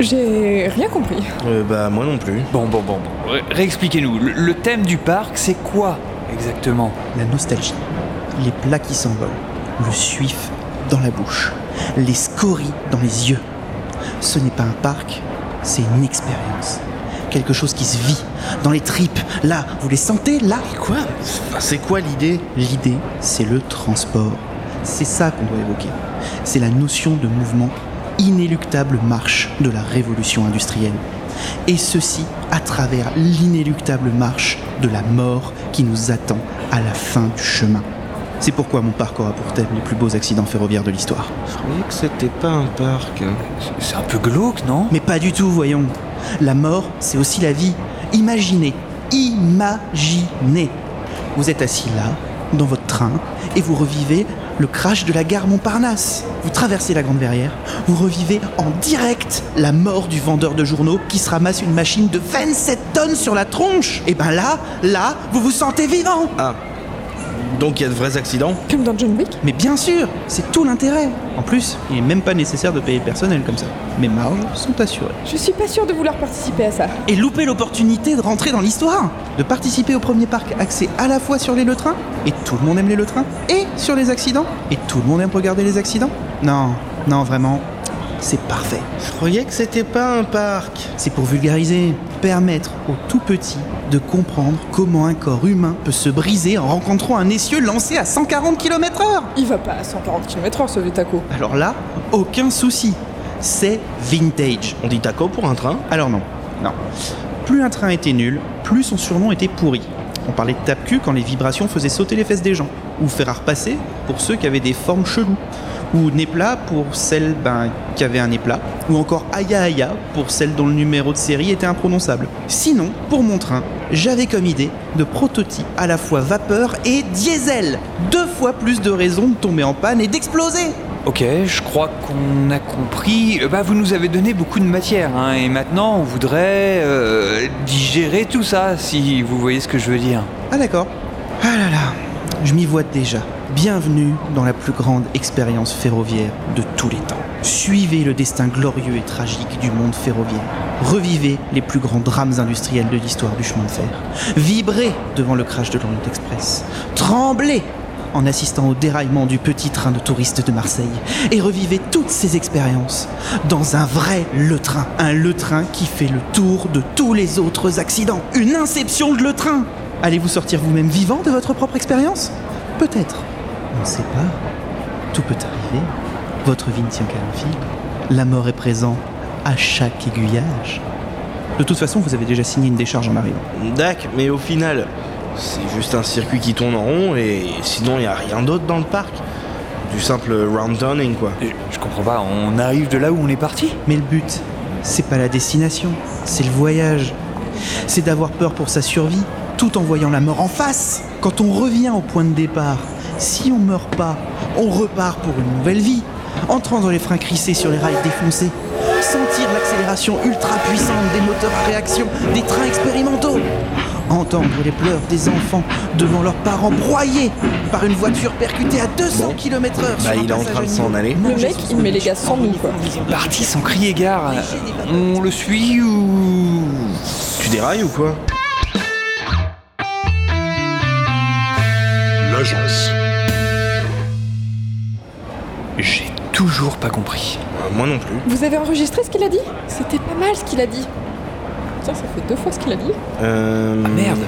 J'ai rien compris. Euh, bah, moi non plus. Bon, bon, bon, bon. Ré- Réexpliquez-nous. Le, le thème du parc, c'est quoi exactement? La nostalgie, les plats qui s'envolent, le suif dans la bouche, les scories dans les yeux. Ce n'est pas un parc, c'est une expérience. Quelque chose qui se vit dans les tripes. Là, vous les sentez Là? Quoi? Enfin, C'est quoi l'idée? L'idée, c'est le transport. C'est ça qu'on doit évoquer. C'est la notion de mouvement, inéluctable marche de la révolution industrielle. Et ceci à travers l'inéluctable marche de la mort qui nous attend à la fin du chemin. C'est pourquoi mon parc aura pour thème les plus beaux accidents ferroviaires de l'histoire. Je croyais que c'était pas un parc. C'est un peu glauque, non? Mais pas du tout, voyons. La mort, c'est aussi la vie. Imaginez, imaginez. Vous êtes assis là, dans votre train, et vous revivez le crash de la gare Montparnasse. Vous traversez la Grande Verrière, vous revivez en direct la mort du vendeur de journaux qui se ramasse une machine de 27 tonnes sur la tronche. Et ben là, là, vous vous sentez vivant. Ah. Donc il y a de vrais accidents Comme dans John Wick Mais bien sûr, c'est tout l'intérêt. En plus, il n'est même pas nécessaire de payer le personnel comme ça. Mes marges sont assurées. Je suis pas sûre de vouloir participer à ça. et louper l'opportunité de rentrer dans l'histoire, de participer au premier parc axé à la fois sur les le et tout le monde aime les le et sur les accidents, et tout le monde aime regarder les accidents. Non, non, vraiment, c'est parfait. Je croyais que c'était pas un parc. C'est pour vulgariser, permettre aux tout petits de comprendre comment un corps humain peut se briser en rencontrant un essieu lancé à 140 km/h. Il va pas à 140 km/h ce vieux taco. Alors là, aucun souci. C'est vintage. On dit taco pour un train? Alors non, non. Plus un train était nul, plus son surnom était pourri. On parlait de tape-cul quand les vibrations faisaient sauter les fesses des gens. Ou fer à repasser pour ceux qui avaient des formes cheloues. Ou nez plat pour celles ben, qui avaient un nez plat. Ou encore aya aya pour celles dont le numéro de série était imprononçable. Sinon, pour mon train, j'avais comme idée de prototype à la fois vapeur et diesel. Deux fois plus de raisons de tomber en panne et d'exploser. Ok, je crois qu'on a compris. Euh, Bah, vous nous avez donné beaucoup de matière, hein, et maintenant on voudrait euh, digérer tout ça, si vous voyez ce que je veux dire. Ah d'accord. Ah là là, je m'y vois déjà. Bienvenue dans la plus grande expérience ferroviaire de tous les temps. Suivez le destin glorieux et tragique du monde ferroviaire. Revivez les plus grands drames industriels de l'histoire du chemin de fer. Vibrez devant le crash de l'Orient Express. Tremblez en assistant au déraillement du petit train de touristes de Marseille. Et revivez toutes ces expériences dans un vrai Le Train. Un Le Train qui fait le tour de tous les autres accidents. Une inception de Le Train Allez-vous sortir vous-même vivant de votre propre expérience? Peut-être. On ne sait pas. Tout peut arriver. Votre vie ne tient qu'à un fil. La mort est présente à chaque aiguillage. De toute façon, vous avez déjà signé une décharge en arrivant. Dac, mais au final, c'est juste un circuit qui tourne en rond et sinon il n'y a rien d'autre dans le parc. Du simple round turning quoi. Je, je comprends pas, on arrive de là où on est parti? Mais le but, c'est pas la destination, c'est le voyage. C'est d'avoir peur pour sa survie, tout en voyant la mort en face. Quand on revient au point de départ, si on meurt pas, on repart pour une nouvelle vie. Entrant dans les freins crissés sur les rails défoncés, sentir l'accélération ultra puissante des moteurs à réaction des trains expérimentaux, entendre les pleurs des enfants devant leurs parents broyés par une voiture percutée à 200 km/h. Bah il est en train de s'en aller. Le mec, il met les gars sans nous, quoi. Parti sans crier gare. On le suit ou. Tu dérailles ou quoi? L'agence. Pas compris. Euh, Moi non plus. Vous avez enregistré ce qu'il a dit? C'était pas mal ce qu'il a dit. Tiens, ça fait deux fois ce qu'il a dit. Euh... Ah merde